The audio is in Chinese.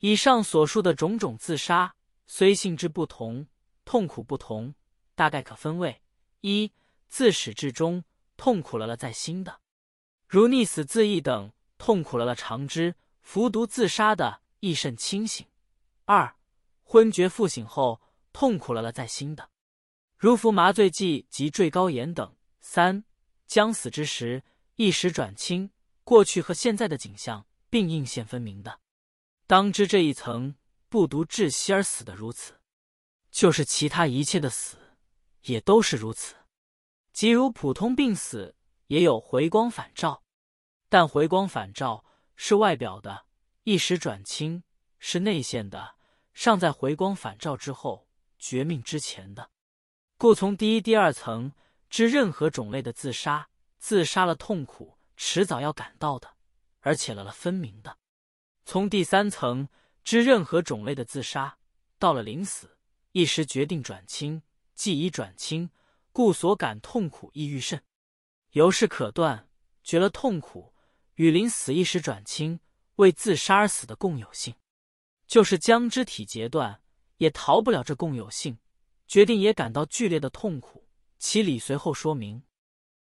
以上所述的种种自杀，虽性质不同，痛苦不同，大概可分为：一、自始至终痛苦了了在心的，如溺死自缢等，痛苦了了长知；服毒自杀的，亦甚清醒；二、昏厥复醒后痛苦了了在心的，如服麻醉剂及坠高岩等；三、将死之时一时转清，过去和现在的景象并映现分明的。当知这一层不独窒息而死的如此，就是其他一切的死也都是如此。即如普通病死也有回光返照，但回光返照是外表的，一时转清是内现的，尚在回光返照之后绝命之前的。故从第一、第二层知任何种类的自杀，自杀了痛苦迟早要感到的，而且了了分明的。从第三层知任何种类的自杀，到了临死，一时决定转轻，既已转轻，故所感痛苦亦愈甚。由是可断，绝了痛苦与临死一时转轻，为自杀而死的共有性，就是将肢体截断，也逃不了这共有性。决定也感到剧烈的痛苦，其理随后说明。